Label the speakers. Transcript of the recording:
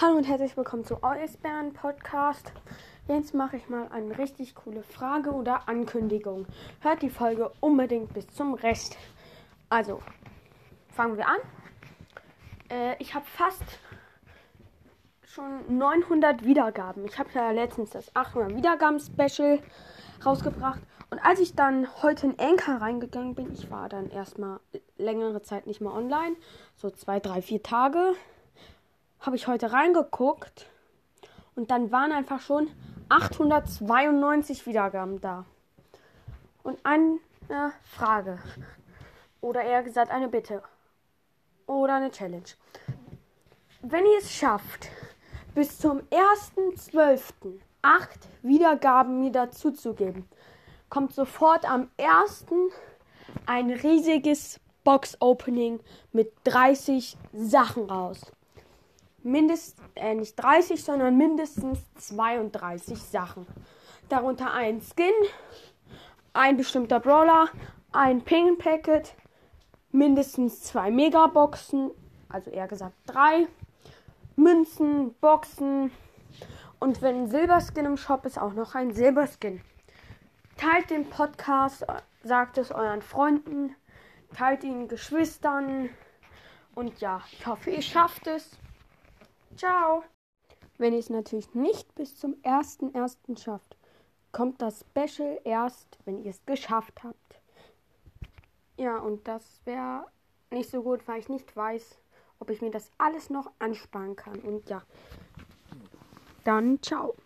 Speaker 1: Hallo und herzlich willkommen zu Eisbären Podcast. Jetzt mache ich mal eine richtig coole Frage oder Ankündigung. Hört die Folge unbedingt bis zum Rest. Also, fangen wir an. Äh, ich habe fast schon 900 Wiedergaben. Ich habe ja letztens das 800 Wiedergaben Special rausgebracht. Und als ich dann heute in Anchor reingegangen bin, ich war dann erstmal längere Zeit nicht mehr online, so zwei, drei, vier Tage habe ich heute reingeguckt und dann waren einfach schon 892 Wiedergaben da. Und eine Frage. Oder eher gesagt eine Bitte. Oder eine Challenge. Wenn ihr es schafft, bis zum 1.12. acht Wiedergaben mir dazuzugeben, kommt sofort am 1. ein riesiges Box-Opening mit 30 Sachen raus mindestens, äh, nicht 30, sondern mindestens 32 Sachen. Darunter ein Skin, ein bestimmter Brawler, ein Ping Packet, mindestens zwei Megaboxen, also eher gesagt drei, Münzen, Boxen und wenn ein Silberskin im Shop ist, auch noch ein Silberskin. Teilt den Podcast, sagt es euren Freunden, teilt ihn Geschwistern und ja, ich hoffe, ihr schafft es. Ciao. Wenn ihr es natürlich nicht bis zum 1.1. schafft, kommt das Special erst, wenn ihr es geschafft habt. Ja, und das wäre nicht so gut, weil ich nicht weiß, ob ich mir das alles noch ansparen kann. Und ja, dann ciao.